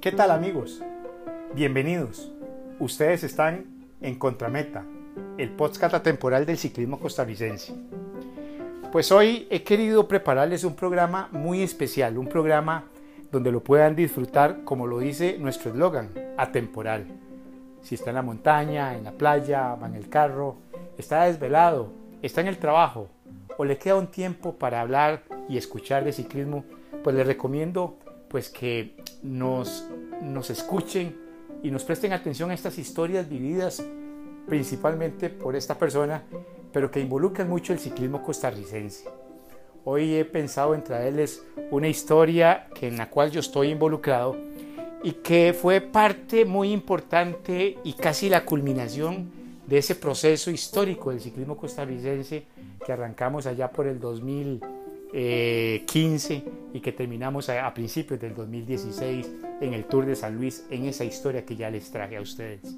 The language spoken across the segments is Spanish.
¿Qué tal amigos? Bienvenidos. Ustedes están en Contrameta, el podcast atemporal del ciclismo costarricense. Pues hoy he querido prepararles un programa muy especial, un programa donde lo puedan disfrutar como lo dice nuestro eslogan, atemporal. Si está en la montaña, en la playa, va en el carro, está desvelado, está en el trabajo o le queda un tiempo para hablar y escuchar de ciclismo, pues les recomiendo pues que nos, nos escuchen y nos presten atención a estas historias vividas principalmente por esta persona, pero que involucran mucho el ciclismo costarricense. Hoy he pensado en traerles una historia que, en la cual yo estoy involucrado y que fue parte muy importante y casi la culminación de ese proceso histórico del ciclismo costarricense que arrancamos allá por el 2015 y que terminamos a, principios del 2016 en el Tour de San Luis, en esa historia que ya les traje a ustedes.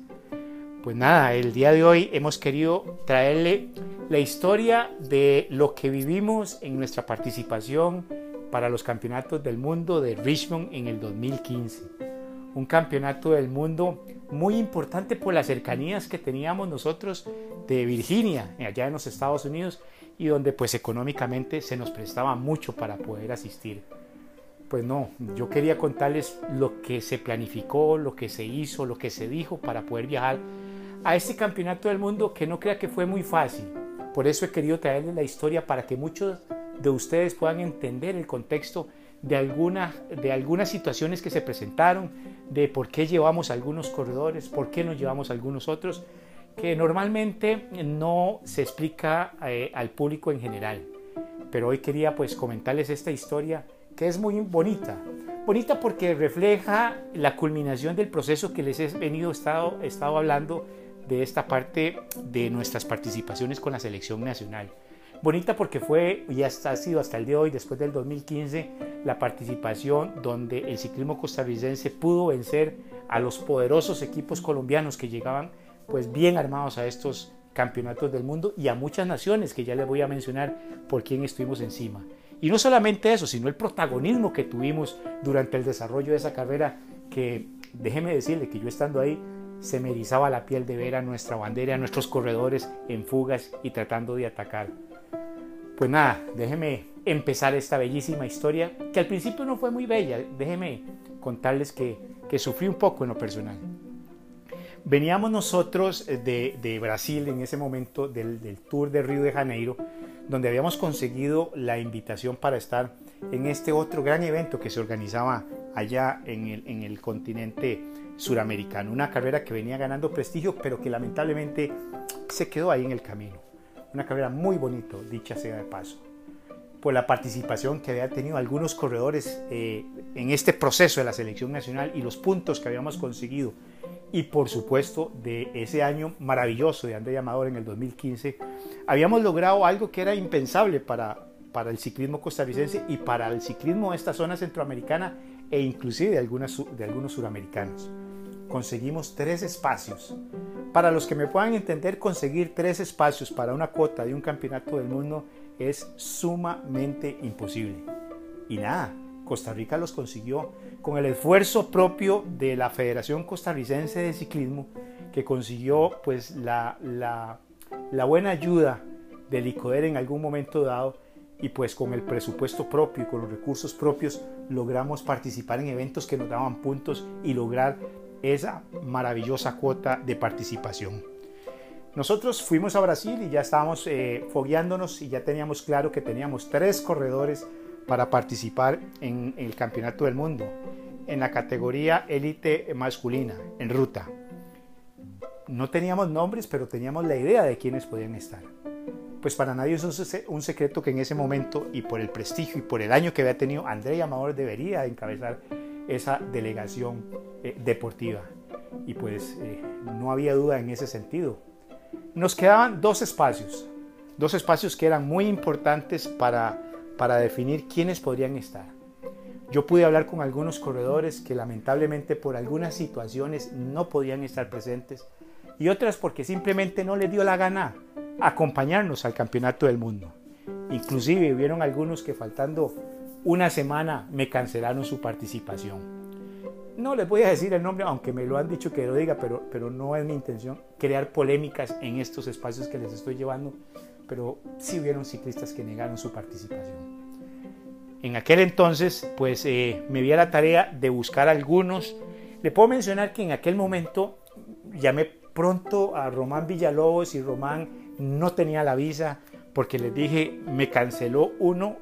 Pues nada, el día de hoy hemos querido traerle la historia de lo que vivimos en nuestra participación para los campeonatos del mundo de Richmond en el 2015. Un campeonato del mundo muy importante por las cercanías que teníamos nosotros de Virginia, allá en los Estados Unidos, y donde pues económicamente se nos prestaba mucho para poder asistir. Pues no, yo quería contarles lo que se planificó, lo que se hizo, lo que se dijo para poder viajar a este campeonato del mundo que no crea que fue muy fácil. Por eso he querido traerles la historia para que muchos de ustedes puedan entender el contexto de, alguna, de algunas situaciones que se presentaron, de por qué llevamos algunos corredores, por qué nos llevamos algunos otros que normalmente no se explica eh, al público en general. Pero hoy quería pues comentarles esta historia es muy bonita. Bonita porque refleja la culminación del proceso que les he venido estado, estado hablando de esta parte de nuestras participaciones con la selección nacional. Bonita porque fue y hasta, ha sido hasta el día de hoy, después del 2015, la participación donde el ciclismo costarricense pudo vencer a los poderosos equipos colombianos que llegaban pues bien armados a estos campeonatos del mundo y a muchas naciones que ya les voy a mencionar por quién estuvimos encima. Y no solamente eso, sino el protagonismo que tuvimos durante el desarrollo de esa carrera que déjeme decirle que yo estando ahí se me erizaba la piel de ver a nuestra bandera, a nuestros corredores en fugas y tratando de atacar. Pues nada, déjeme empezar esta bellísima historia que al principio no fue muy bella. Déjeme contarles que, que sufrí un poco en lo personal. Veníamos nosotros eh, de, Brasil en ese momento, del, Tour de Río de Janeiro, donde habíamos conseguido la invitación para estar en este otro gran evento que se organizaba allá en el, continente suramericano. Una carrera que venía ganando prestigio, pero que lamentablemente se quedó ahí en el camino. Una carrera muy bonita, dicha sea de paso por la participación que había tenido algunos corredores eh, en este proceso de la selección nacional y los puntos que habíamos conseguido y por supuesto de ese año maravilloso de André Amador en el 2015, habíamos logrado algo que era impensable para, para el ciclismo costarricense y para el ciclismo de esta zona centroamericana e inclusive de, algunas, de algunos suramericanos. Conseguimos tres espacios. Para los que me puedan entender, conseguir tres espacios para una cuota de un campeonato del mundo es sumamente imposible. Y nada, Costa Rica los consiguió con el esfuerzo propio de la Federación Costarricense de Ciclismo, que consiguió pues la, la, buena ayuda del ICODER en algún momento dado y pues con el presupuesto propio y con los recursos propios logramos participar en eventos que nos daban puntos y lograr esa maravillosa cuota de participación. Nosotros fuimos a Brasil y ya estábamos eh, fogueándonos y ya teníamos claro que teníamos tres corredores para participar en el Campeonato del Mundo en la categoría élite masculina, en ruta. No teníamos nombres, pero teníamos la idea de quiénes podían estar. Pues para nadie es un secreto que en ese momento y por el prestigio y por el año que había tenido, André Amador debería encabezar esa delegación eh, deportiva. Y pues eh, no había duda en ese sentido. Nos quedaban dos espacios, dos espacios que eran muy importantes para para definir quiénes podrían estar. Yo pude hablar con algunos corredores que lamentablemente por algunas situaciones no podían estar presentes y otras porque simplemente no les dio la gana acompañarnos al campeonato del mundo. Inclusive hubieron algunos que faltando una semana me cancelaron su participación. no les voy a decir el nombre, aunque me lo han dicho que lo diga, pero, pero no es mi intención crear polémicas en estos espacios que les estoy llevando, pero sí hubieron ciclistas que negaron su participación. En aquel entonces, pues eh, me vi a la tarea de buscar algunos. Le puedo mencionar que en aquel momento llamé pronto a Román Villalobos y Román no tenía la visa porque les dije, me canceló uno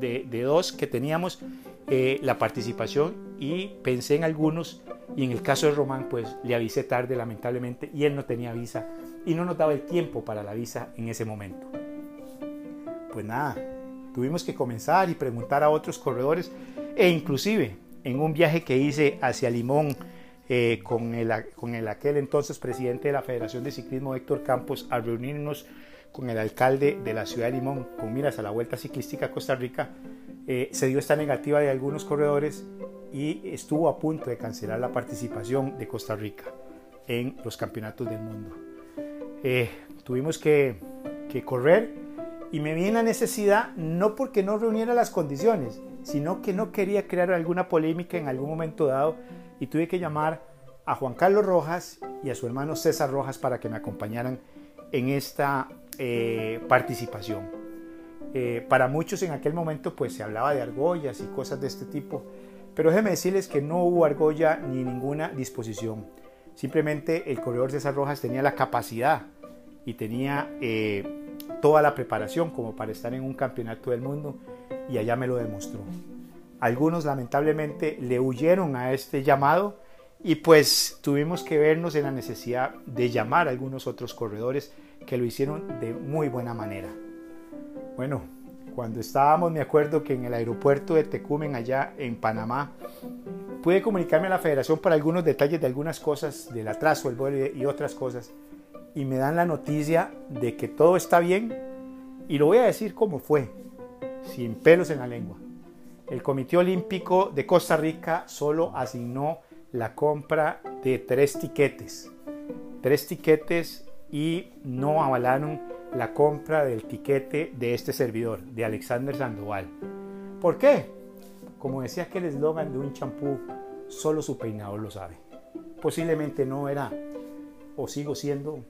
de, dos que teníamos eh, la participación y pensé en algunos y en el caso de Román pues le avisé tarde lamentablemente y él no tenía visa y no nos daba el tiempo para la visa en ese momento. Pues nada, tuvimos que comenzar y preguntar a otros corredores e inclusive en un viaje que hice hacia Limón eh, con, el, aquel entonces presidente de la Federación de Ciclismo Héctor Campos a reunirnos con el alcalde de la ciudad de Limón con miras a la Vuelta Ciclística a Costa Rica eh, se dio esta negativa de algunos corredores y estuvo a punto de cancelar la participación de Costa Rica en los campeonatos del mundo. Eh, tuvimos que, correr y me vi en la necesidad no porque no reuniera las condiciones, sino que no quería crear alguna polémica en algún momento dado y tuve que llamar a Juan Carlos Rojas y a su hermano César Rojas para que me acompañaran en esta eh, participación. Eh, para muchos en aquel momento pues se hablaba de argollas y cosas de este tipo, pero déjenme decirles que no hubo argolla ni ninguna disposición. Simplemente el corredor César Rojas tenía la capacidad y tenía eh, toda la preparación como para estar en un campeonato del mundo y allá me lo demostró. Algunos lamentablemente le huyeron a este llamado y pues tuvimos que vernos en la necesidad de llamar a algunos otros corredores que lo hicieron de muy buena manera. Bueno, cuando estábamos, me acuerdo que en el aeropuerto de Tecumen, allá en Panamá, pude comunicarme a la federación para algunos detalles de algunas cosas, del atraso, el vuelo y otras cosas, y me dan la noticia de que todo está bien, y lo voy a decir como fue, sin pelos en la lengua. El Comité Olímpico de Costa Rica solo asignó la compra de tres tiquetes, tres tiquetes y no avalaron la compra del tiquete de este servidor, de Alexander Sandoval. ¿Por qué? Como decía aquel eslogan de un champú, solo su peinador lo sabe. Posiblemente no era o sigo siendo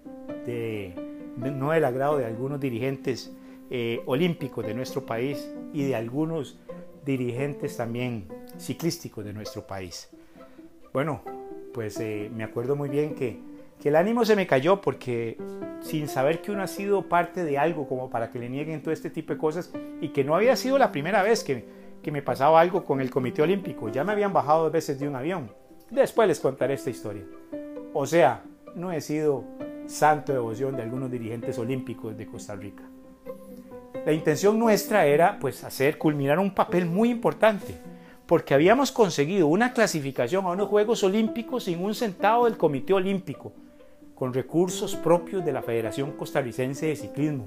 de, no del agrado de algunos dirigentes eh, olímpicos de nuestro país y de algunos dirigentes también ciclísticos de nuestro país. Bueno, pues eh, me acuerdo muy bien que que el ánimo se me cayó porque sin saber que uno ha sido parte de algo como para que le nieguen todo este tipo de cosas y que no había sido la primera vez que, que me pasaba algo con el Comité Olímpico. Ya me habían bajado dos veces de un avión. Después les contaré esta historia. O sea, no he sido santo de devoción de algunos dirigentes olímpicos de Costa Rica. La intención nuestra era pues hacer culminar un papel muy importante, porque habíamos conseguido una clasificación a unos Juegos Olímpicos sin un centavo del Comité Olímpico, con recursos propios de la Federación Costarricense de Ciclismo.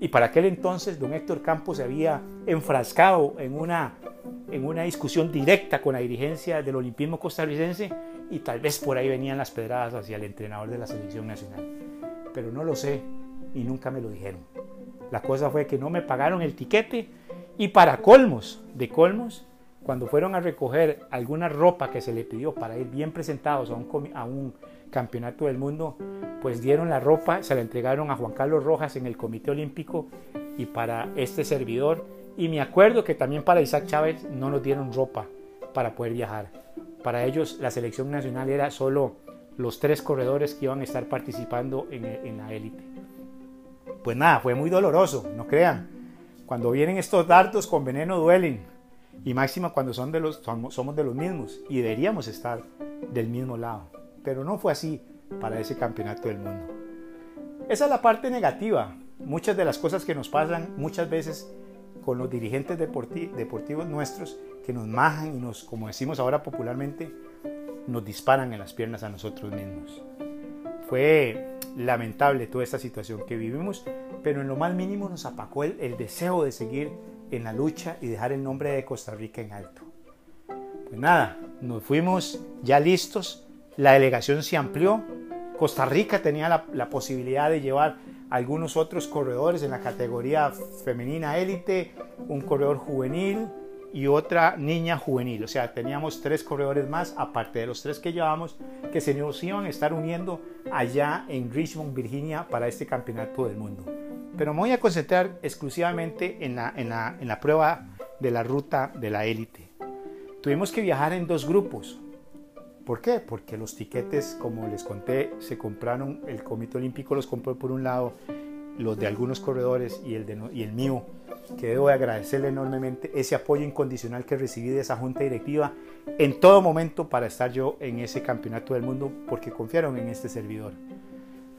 Y para aquel entonces don Héctor Campos se había enfrascado en una, en una discusión directa con la dirigencia del olimpismo costarricense y tal vez por ahí venían las pedradas hacia el entrenador de la selección nacional. Pero no lo sé y nunca me lo dijeron. La cosa fue que no me pagaron el tiquete y para colmos de colmos, cuando fueron a recoger alguna ropa que se le pidió para ir bien presentados a un, a un campeonato del mundo, pues dieron la ropa, se la entregaron a Juan Carlos Rojas en el Comité Olímpico y para este servidor. Y me acuerdo que también para Isaac Chávez no nos dieron ropa para poder viajar. Para ellos la selección nacional era solo los tres corredores que iban a estar participando en, la élite. Pues nada, fue muy doloroso, no crean. Cuando vienen estos dardos con veneno duelen. Y máxima cuando somos de los mismos y deberíamos estar del mismo lado pero no fue así para ese campeonato del mundo. Esa es la parte negativa. Muchas de las cosas que nos pasan muchas veces con los dirigentes deportivos nuestros que nos majan y nos, como decimos ahora popularmente, nos disparan en las piernas a nosotros mismos. Fue lamentable toda esta situación que vivimos, pero en lo más mínimo nos apacó el, deseo de seguir en la lucha y dejar el nombre de Costa Rica en alto. Pues nada, nos fuimos ya listos la delegación se amplió. Costa Rica tenía la, posibilidad de llevar algunos otros corredores en la categoría femenina élite, un corredor juvenil y otra niña juvenil. O sea, teníamos tres corredores más, aparte de los tres que llevamos, que se nos iban a estar uniendo allá en Richmond, Virginia, para este campeonato del mundo. Pero me voy a concentrar exclusivamente en la, en la, en la prueba de la ruta de la élite. Tuvimos que viajar en dos grupos. ¿Por qué? Porque los tiquetes, como les conté, se compraron, el Comité Olímpico los compró por un lado, los de algunos corredores y el, de, y el mío que debo agradecerle enormemente ese apoyo incondicional que recibí de esa junta directiva en todo momento para estar yo en ese campeonato del mundo porque confiaron en este servidor.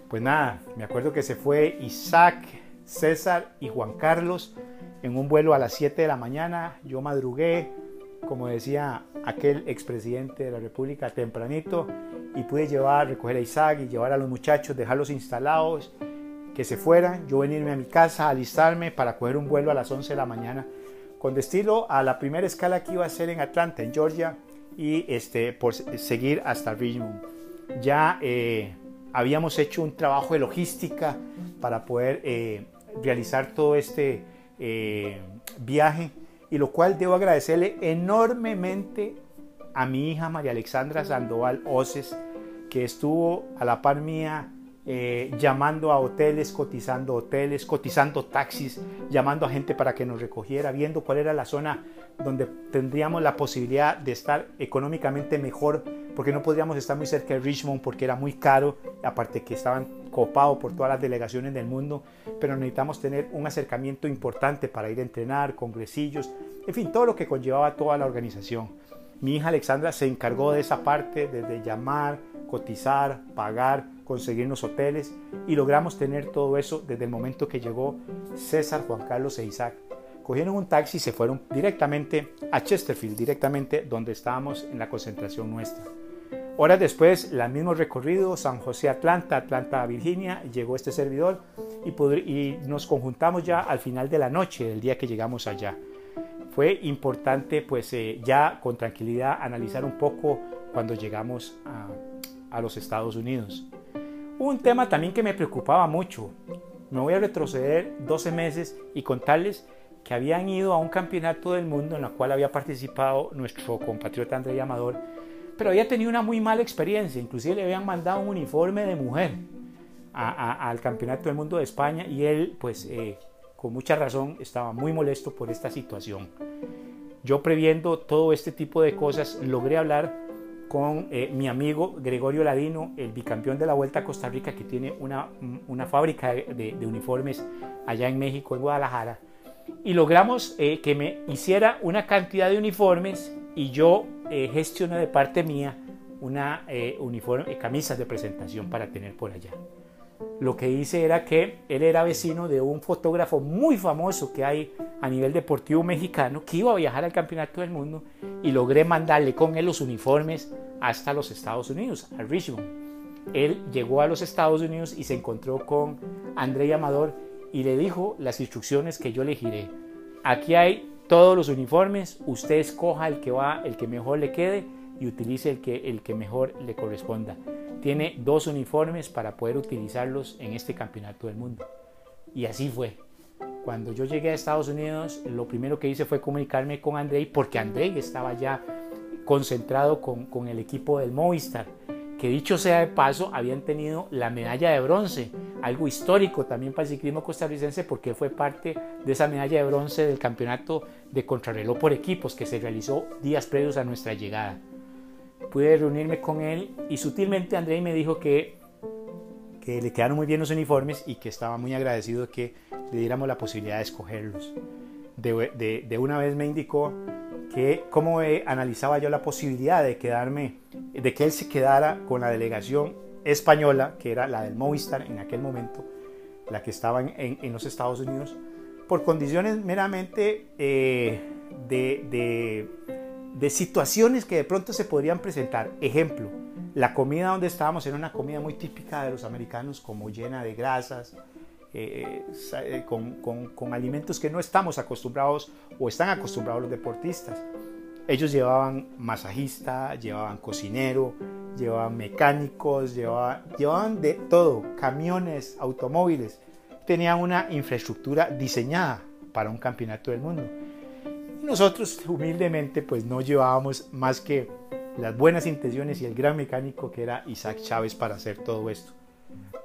Pues nada, me acuerdo que se fue Isaac, César y Juan Carlos en un vuelo a las 7 de la mañana. Yo madrugué, como decía aquel expresidente de la República, tempranito y pude llevar, recoger a Isaac y llevar a los muchachos, dejarlos instalados que se fueran, yo venirme a mi casa, alistarme para coger un vuelo a las 11 de la mañana, con destino a la primera escala que iba a ser en Atlanta, en Georgia, y este, por seguir hasta Richmond. Ya eh, habíamos hecho un trabajo de logística para poder eh, realizar todo este eh, viaje, y lo cual debo agradecerle enormemente a mi hija María Alexandra Sandoval Oces, que estuvo a la par mía eh, llamando a hoteles, cotizando hoteles, cotizando taxis, llamando a gente para que nos recogiera, viendo cuál era la zona donde tendríamos la posibilidad de estar económicamente mejor, porque no podríamos estar muy cerca de Richmond porque era muy caro, aparte que estaban copados por todas las delegaciones del mundo, pero necesitamos tener un acercamiento importante para ir a entrenar, congresillos, en fin, todo lo que conllevaba toda la organización. Mi hija Alexandra se encargó de esa parte, desde llamar, cotizar, pagar, conseguirnos hoteles y logramos tener todo eso desde el momento que llegó César, Juan Carlos e Isaac. Cogieron un taxi y se fueron directamente a Chesterfield, directamente donde estábamos en la concentración nuestra. Horas después, el mismo recorrido, San José Atlanta, Atlanta Virginia, llegó este servidor y, nos conjuntamos ya al final de la noche del día que llegamos allá. Fue importante pues eh, ya con tranquilidad analizar un poco cuando llegamos a los Estados Unidos. Un tema también que me preocupaba mucho. Me voy a retroceder 12 meses y contarles que habían ido a un campeonato del mundo en el cual había participado nuestro compatriota André Amador, pero había tenido una muy mala experiencia. Inclusive le habían mandado un uniforme de mujer al campeonato del mundo de España y él, pues, eh, con mucha razón, estaba muy molesto por esta situación. Yo previendo todo este tipo de cosas, logré hablar con eh, mi amigo Gregorio Ladino, el bicampeón de la Vuelta a Costa Rica, que tiene una, una fábrica de, uniformes allá en México, en Guadalajara, y logramos eh, que me hiciera una cantidad de uniformes y yo eh, gestioné de parte mía una uniforme, camisas de presentación para tener por allá. Lo que hice era que él era vecino de un fotógrafo muy famoso que hay a nivel deportivo mexicano que iba a viajar al Campeonato del Mundo y logré mandarle con él los uniformes hasta los Estados Unidos, a Richmond. Él llegó a los Estados Unidos y se encontró con André Amador y le dijo las instrucciones que yo le giré. Aquí hay todos los uniformes, usted escoja el que va, el que mejor le quede y utilice el que, el que mejor le corresponda. Tiene dos uniformes para poder utilizarlos en este campeonato del mundo. Y así fue. Cuando yo llegué a Estados Unidos, lo primero que hice fue comunicarme con André porque André estaba ya concentrado con, con el equipo del Movistar, que dicho sea de paso, habían tenido la medalla de bronce, algo histórico también para el ciclismo costarricense porque fue parte de esa medalla de bronce del campeonato de contrarreloj por equipos que se realizó días previos a nuestra llegada. Pude reunirme con él y sutilmente André me dijo que, que le quedaron muy bien los uniformes y que estaba muy agradecido que le diéramos la posibilidad de escogerlos. De una vez me indicó que cómo analizaba yo la posibilidad de quedarme, de que él se quedara con la delegación española, que era la del Movistar en aquel momento, la que estaba en, los Estados Unidos, por condiciones meramente eh, de, de, de, situaciones que de pronto se podrían presentar. Ejemplo, la comida donde estábamos era una comida muy típica de los americanos, como llena de grasas, eh, eh, con, con, alimentos que no estamos acostumbrados o están acostumbrados los deportistas. Ellos llevaban masajista, llevaban cocinero, llevaban mecánicos, llevaban, llevaban de todo, camiones, automóviles. Tenían una infraestructura diseñada para un campeonato del mundo. Nosotros humildemente pues no llevábamos más que las buenas intenciones y el gran mecánico que era Isaac Chávez para hacer todo esto.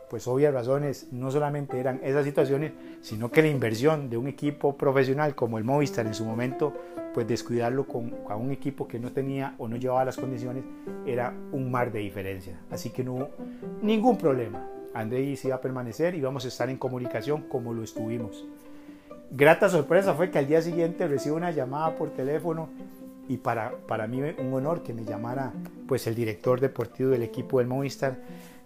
Pues obvias razones, no solamente eran esas situaciones, sino que la inversión de un equipo profesional como el Movistar en su momento, pues descuidarlo con, con un equipo que no tenía o no llevaba las condiciones, era un mar de diferencia. Así que no hubo ningún problema. André se iba a permanecer y vamos a estar en comunicación como lo estuvimos. Grata sorpresa fue que al día siguiente recibo una llamada por teléfono y para, para mí un honor que me llamara pues el director deportivo del equipo del Movistar,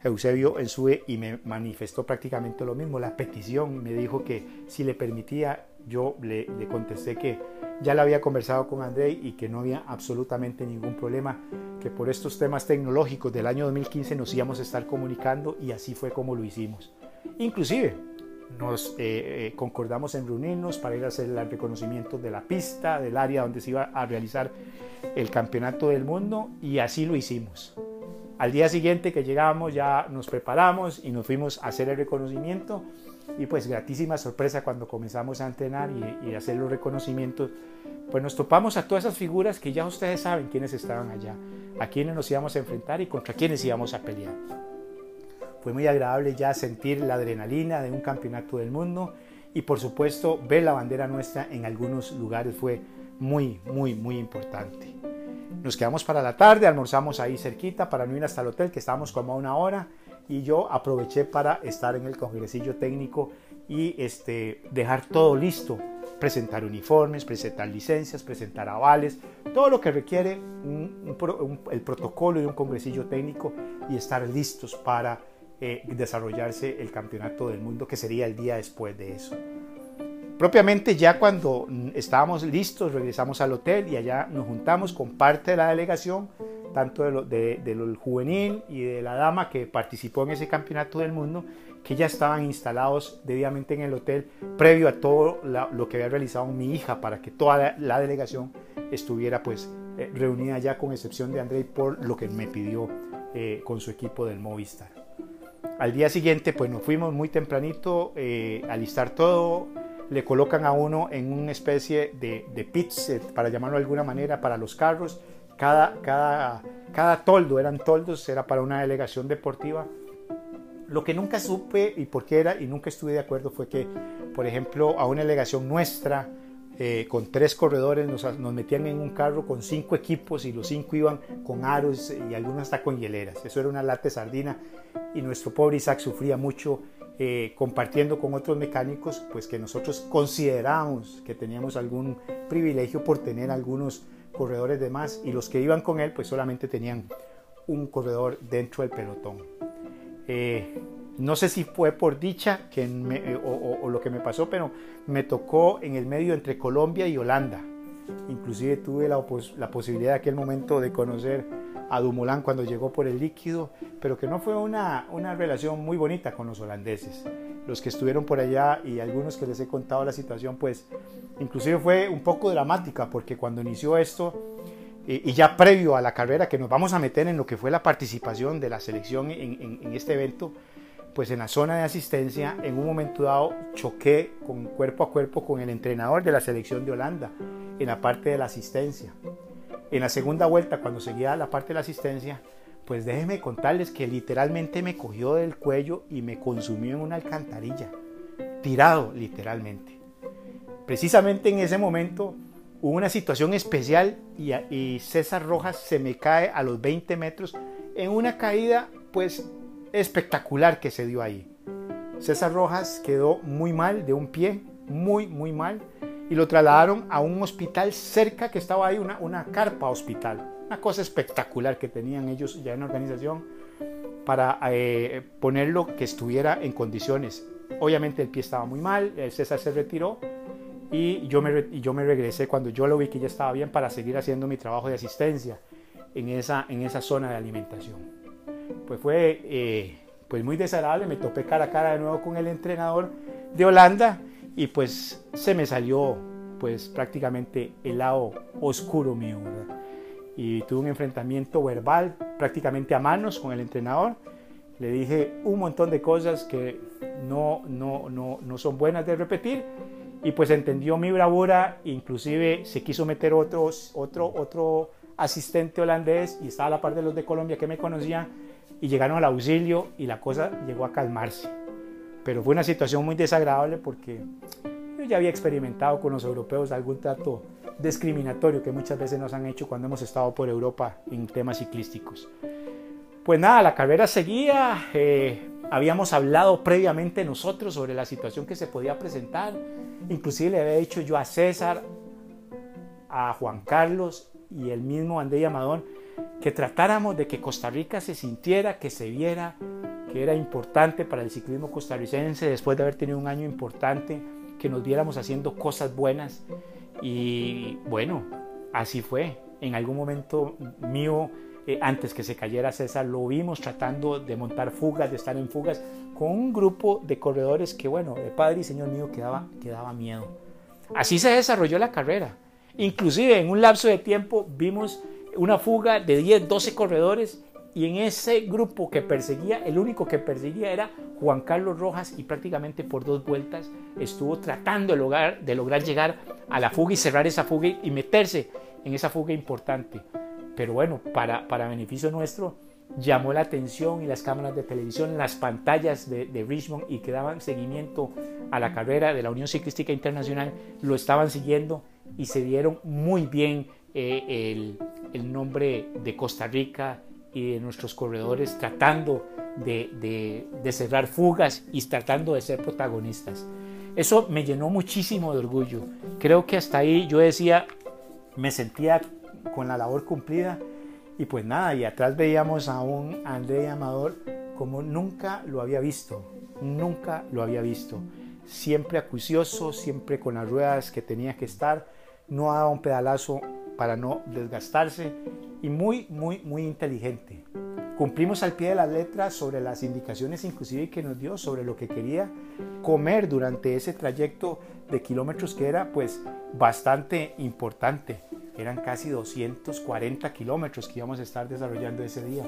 Eusebio Ensue, y me manifestó prácticamente lo mismo, la petición, me dijo que si le permitía, yo le, le contesté que ya la había conversado con André y que no había absolutamente ningún problema, que por estos temas tecnológicos del año 2015 nos íbamos a estar comunicando y así fue como lo hicimos. Inclusive nos eh, eh, concordamos en reunirnos para ir a hacer el reconocimiento de la pista, del área donde se iba a realizar el campeonato del mundo y así lo hicimos. Al día siguiente que llegamos ya nos preparamos y nos fuimos a hacer el reconocimiento y pues gratísima sorpresa cuando comenzamos a entrenar y, hacer los reconocimientos, pues nos topamos a todas esas figuras que ya ustedes saben quiénes estaban allá, a quiénes nos íbamos a enfrentar y contra quiénes íbamos a pelear. Fue muy agradable ya sentir la adrenalina de un campeonato del mundo y por supuesto ver la bandera nuestra en algunos lugares fue muy, muy, muy importante. Nos quedamos para la tarde, almorzamos ahí cerquita para no ir hasta el hotel que estábamos como a una hora y yo aproveché para estar en el congresillo técnico y este, dejar todo listo, presentar uniformes, presentar licencias, presentar avales, todo lo que requiere el protocolo de un congresillo técnico y estar listos para eh, desarrollarse el campeonato del mundo que sería el día después de eso. Propiamente ya cuando estábamos listos regresamos al hotel y allá nos juntamos con parte de la delegación, tanto de lo, del juvenil y de la dama que participó en ese campeonato del mundo, que ya estaban instalados debidamente en el hotel previo a todo lo que había realizado mi hija para que toda la, delegación estuviera pues eh, reunida ya con excepción de André por lo que me pidió eh, con su equipo del Movistar. Al día siguiente, pues nos fuimos muy tempranito eh, a listar todo. Le colocan a uno en una especie de, de pits, eh, para llamarlo de alguna manera, para los carros. Cada, cada, cada toldo, eran toldos, era para una delegación deportiva. Lo que nunca supe y por qué era, y nunca estuve de acuerdo, fue que, por ejemplo, a una delegación nuestra, eh, con tres corredores, nos, nos, metían en un carro con cinco equipos y los cinco iban con aros y algunos hasta con hieleras. Eso era una lata de sardina y nuestro pobre Isaac sufría mucho eh, compartiendo con otros mecánicos, pues que nosotros consideramos que teníamos algún privilegio por tener algunos corredores de más y los que iban con él pues solamente tenían un corredor dentro del pelotón. Eh, no sé si fue por dicha que eh, o, lo que me pasó, pero me tocó en el medio entre Colombia y Holanda. Inclusive tuve la, la posibilidad de aquel momento de conocer a Dumoulin cuando llegó por el líquido, pero que no fue una, una relación muy bonita con los holandeses. Los que estuvieron por allá y algunos que les he contado la situación, pues inclusive fue un poco dramática, porque cuando inició esto, y, ya previo a la carrera que nos vamos a meter en lo que fue la participación de la selección en, en este evento, pues en la zona de asistencia, en un momento dado choqué con cuerpo a cuerpo con el entrenador de la selección de Holanda en la parte de la asistencia. En la segunda vuelta, cuando seguía la parte de la asistencia, pues déjenme contarles que literalmente me cogió del cuello y me consumió en una alcantarilla, tirado literalmente. Precisamente en ese momento hubo una situación especial y, César Rojas se me cae a los 20 metros en una caída pues espectacular que se dio ahí. César Rojas quedó muy mal de un pie, muy, muy mal, y lo trasladaron a un hospital cerca que estaba ahí, una, una carpa hospital. Una cosa espectacular que tenían ellos ya en la organización para eh, ponerlo que estuviera en condiciones. Obviamente el pie estaba muy mal, César se retiró y yo, me, y yo me regresé cuando yo lo vi que ya estaba bien para seguir haciendo mi trabajo de asistencia en esa, en esa zona de alimentación pues fue eh, pues muy desagradable, me topé cara a cara de nuevo con el entrenador de Holanda y pues se me salió pues prácticamente el lado oscuro mío, Y tuve un enfrentamiento verbal prácticamente a manos con el entrenador. Le dije un montón de cosas que no, no, no, no son buenas de repetir y pues entendió mi bravura, inclusive se quiso meter otro, otro, otro asistente holandés y estaba a la par de los de Colombia que me conocían y llegaron al auxilio y la cosa llegó a calmarse. Pero fue una situación muy desagradable porque yo ya había experimentado con los europeos algún trato discriminatorio que muchas veces nos han hecho cuando hemos estado por Europa en temas ciclísticos. Pues nada, la carrera seguía, eh, habíamos hablado previamente nosotros sobre la situación que se podía presentar, inclusive le había dicho yo a César, a Juan Carlos y el mismo André Amadón que tratáramos de que Costa Rica se sintiera, que se viera que era importante para el ciclismo costarricense después de haber tenido un año importante, que nos viéramos haciendo cosas buenas y bueno, así fue. En algún momento mío eh, antes que se cayera César, lo vimos tratando de montar fugas, de estar en fugas, con un grupo de corredores que, bueno, de Padre y Señor mío, quedaba, quedaba miedo. Así se desarrolló la carrera. Inclusive en un lapso de tiempo vimos una fuga de 10, 12 corredores y en ese grupo que perseguía, el único que perseguía era Juan Carlos Rojas y prácticamente por dos vueltas estuvo tratando de lograr, de lograr llegar a la fuga y cerrar esa fuga y meterse en esa fuga importante. Pero bueno, para, para beneficio nuestro, llamó la atención y las cámaras de televisión, las pantallas de, Richmond y que daban seguimiento a la carrera de la Unión Ciclística Internacional, lo estaban siguiendo y se dieron muy bien eh, el, el, nombre de Costa Rica y de nuestros corredores tratando de cerrar fugas y tratando de ser protagonistas. Eso me llenó muchísimo de orgullo. Creo que hasta ahí yo decía, me sentía con la labor cumplida. Y pues nada, y atrás veíamos a un André Amador como nunca lo había visto, nunca lo había visto. Siempre acucioso, siempre con las ruedas que tenía que estar, no daba un pedalazo para no desgastarse y muy, muy, muy inteligente. Cumplimos al pie de la letra sobre las indicaciones inclusive que nos dio sobre lo que quería comer durante ese trayecto de kilómetros que era pues bastante importante eran casi 240 kilómetros que íbamos a estar desarrollando ese día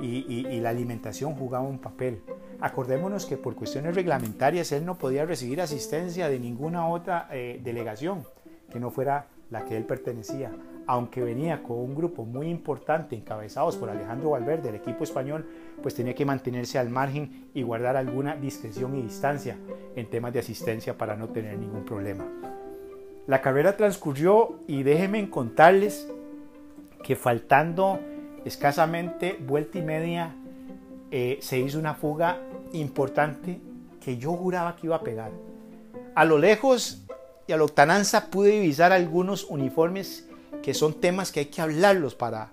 y, la alimentación jugaba un papel. Acordémonos que por cuestiones reglamentarias él no podía recibir asistencia de ninguna otra eh, delegación que no fuera la que él pertenecía. Aunque venía con un grupo muy importante encabezados por Alejandro Valverde, del equipo español, pues tenía que mantenerse al margen y guardar alguna discreción y distancia en temas de asistencia para no tener ningún problema. La carrera transcurrió y déjenme contarles que faltando escasamente vuelta y media eh, se hizo una fuga importante que yo juraba que iba a pegar. A lo lejos y a lo tananza pude divisar algunos uniformes que son temas que hay que hablarlos para,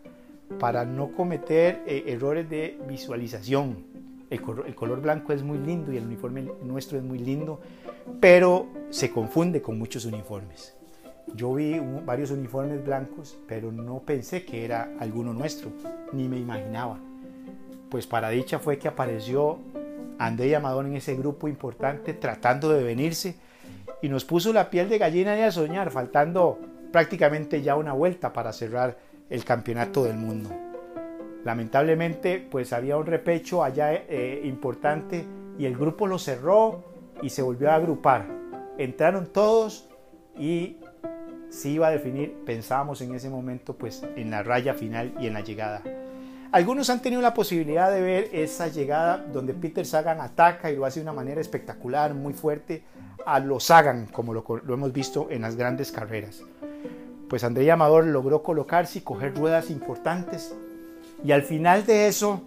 para no cometer eh, errores de visualización. El, el color blanco es muy lindo y el uniforme nuestro es muy lindo, pero se confunde con muchos uniformes. Yo vi varios uniformes blancos, pero no pensé que era alguno nuestro, ni me imaginaba. Pues para dicha fue que apareció André Amador en ese grupo importante tratando de venirse y nos puso la piel de gallina y a soñar, faltando prácticamente ya una vuelta para cerrar el campeonato del mundo. Lamentablemente, pues había un repecho allá eh, importante y el grupo lo cerró y se volvió a agrupar. Entraron todos y se iba a definir, pensábamos en ese momento, pues en la raya final y en la llegada. Algunos han tenido la posibilidad de ver esa llegada donde Peter Sagan ataca y lo hace de una manera espectacular, muy fuerte, a los Sagan, como lo hemos visto en las grandes carreras. Pues André Amador logró colocarse y coger ruedas importantes y al final de eso,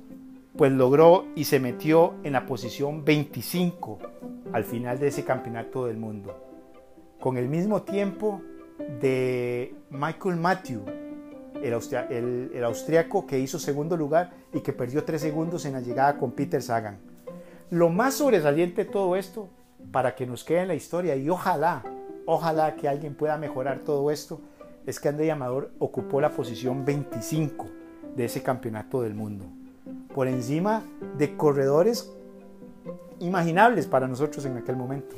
pues logró y se metió en la posición 25 al final de ese campeonato del mundo. Con el mismo tiempo de Michael Matthew, el, el, austriaco que hizo segundo lugar y que perdió tres segundos en la llegada con Peter Sagan. Lo más sobresaliente de todo esto, para que nos quede en la historia y ojalá, ojalá que alguien pueda mejorar todo esto, es que André Amador ocupó la posición 25 de ese campeonato del mundo, por encima de corredores imaginables para nosotros en aquel momento,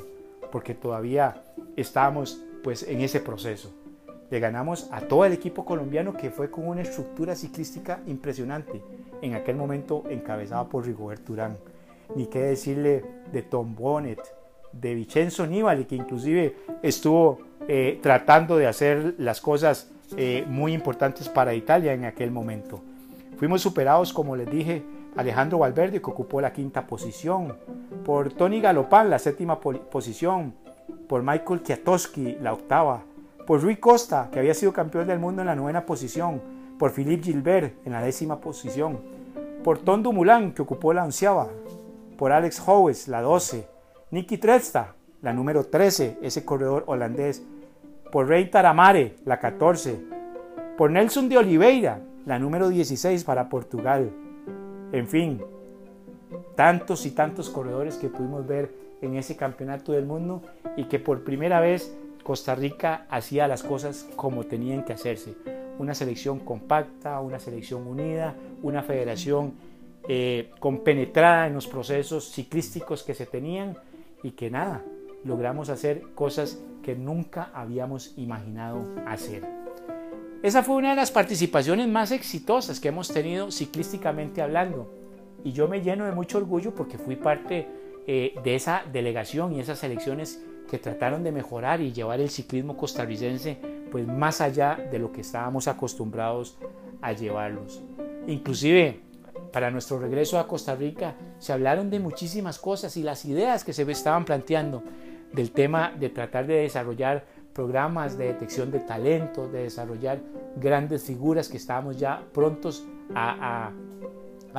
porque todavía estábamos pues en ese proceso. Le ganamos a todo el equipo colombiano que fue con una estructura ciclística impresionante, en aquel momento encabezada por Rigobert Urán. Ni qué decirle de Tom Bonnet, de Vincenzo Nibali, que inclusive estuvo eh, tratando de hacer las cosas eh, muy importantes para Italia en aquel momento. Fuimos superados, como les dije, Alejandro Valverde, que ocupó la quinta posición, por Tony Galopán, la séptima posición, por Michael Kwiatkowski, la octava, por Rui Costa, que había sido campeón del mundo en la novena posición, por Philippe Gilbert en la décima posición, por Tom Dumoulin, que ocupó la onceava, por Alex Howes, la doce, Nicky Tresta, la número 13, ese corredor holandés, por Rey Taramare, la 14, por Nelson de Oliveira, la número 16 para Portugal. En fin, tantos y tantos corredores que pudimos ver en ese campeonato del mundo y que por primera vez Costa Rica hacía las cosas como tenían que hacerse. Una selección compacta, una selección unida, una federación eh, compenetrada en los procesos ciclísticos que se tenían y que nada, logramos hacer cosas que nunca habíamos imaginado hacer. Esa fue una de las participaciones más exitosas que hemos tenido ciclísticamente hablando y yo me lleno de mucho orgullo porque fui parte eh, de esa delegación y esas selecciones que trataron de mejorar y llevar el ciclismo costarricense pues más allá de lo que estábamos acostumbrados a llevarlos. Inclusive para nuestro regreso a Costa Rica se hablaron de muchísimas cosas y las ideas que se estaban planteando del tema de tratar de desarrollar programas de detección de talento, de desarrollar grandes figuras que estábamos ya prontos a,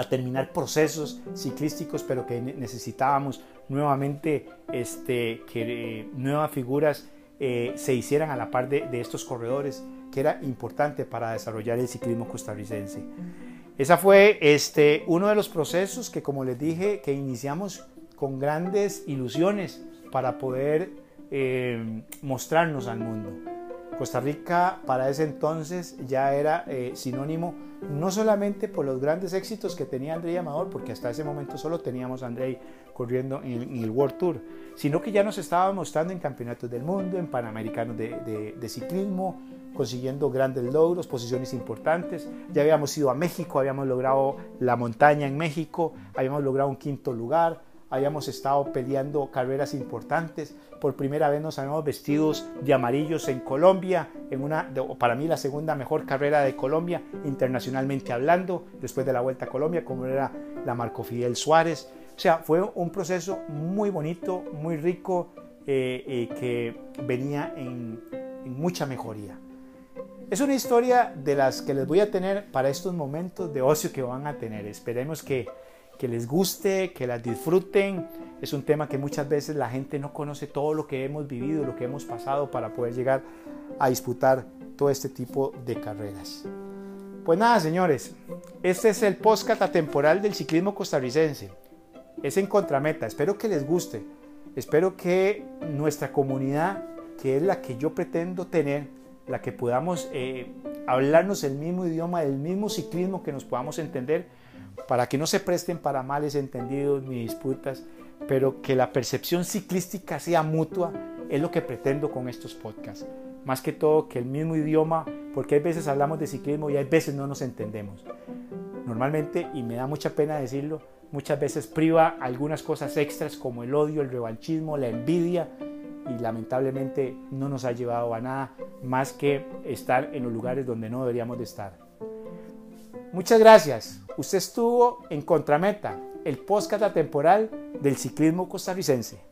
terminar procesos ciclísticos, pero que necesitábamos nuevamente este, que eh, nuevas figuras eh, se hicieran a la par de, estos corredores, que era importante para desarrollar el ciclismo costarricense. Esa fue este, uno de los procesos que, como les dije, que iniciamos con grandes ilusiones para poder eh, mostrarnos al mundo. Costa Rica para ese entonces ya era sinónimo no solamente por los grandes éxitos que tenía André Amador, porque hasta ese momento solo teníamos a André corriendo en, el World Tour, sino que ya nos estaba mostrando en campeonatos del mundo, en panamericanos de, de ciclismo, consiguiendo grandes logros, posiciones importantes. Ya habíamos ido a México, habíamos logrado la montaña en México, habíamos logrado un quinto lugar, habíamos estado peleando carreras importantes. Por primera vez nos habíamos vestidos de amarillos en Colombia, en una, para mí la segunda mejor carrera de Colombia, internacionalmente hablando, después de la Vuelta a Colombia, como era la Marco Fidel Suárez. O sea, fue un proceso muy bonito, muy rico, eh, eh, que venía en, mucha mejoría. Es una historia de las que les voy a tener para estos momentos de ocio que van a tener. Esperemos que que les guste, que las disfruten. Es un tema que muchas veces la gente no conoce todo lo que hemos vivido, lo que hemos pasado para poder llegar a disputar todo este tipo de carreras. Pues nada, señores, este es el podcast temporal del ciclismo costarricense. Es en contrameta, espero que les guste. Espero que nuestra comunidad, que es la que yo pretendo tener, la que podamos eh, hablarnos el mismo idioma, el mismo ciclismo, que nos podamos entender, para que no se presten para males entendidos ni disputas, pero que la percepción ciclística sea mutua, es lo que pretendo con estos podcasts. Más que todo que el mismo idioma, porque hay veces hablamos de ciclismo y hay veces no nos entendemos. Normalmente, y me da mucha pena decirlo, muchas veces priva algunas cosas extras como el odio, el revanchismo, la envidia, y lamentablemente no nos ha llevado a nada más que estar en los lugares donde no deberíamos de estar. Muchas gracias. Usted estuvo en Contrameta, el podcast temporal del ciclismo costarricense.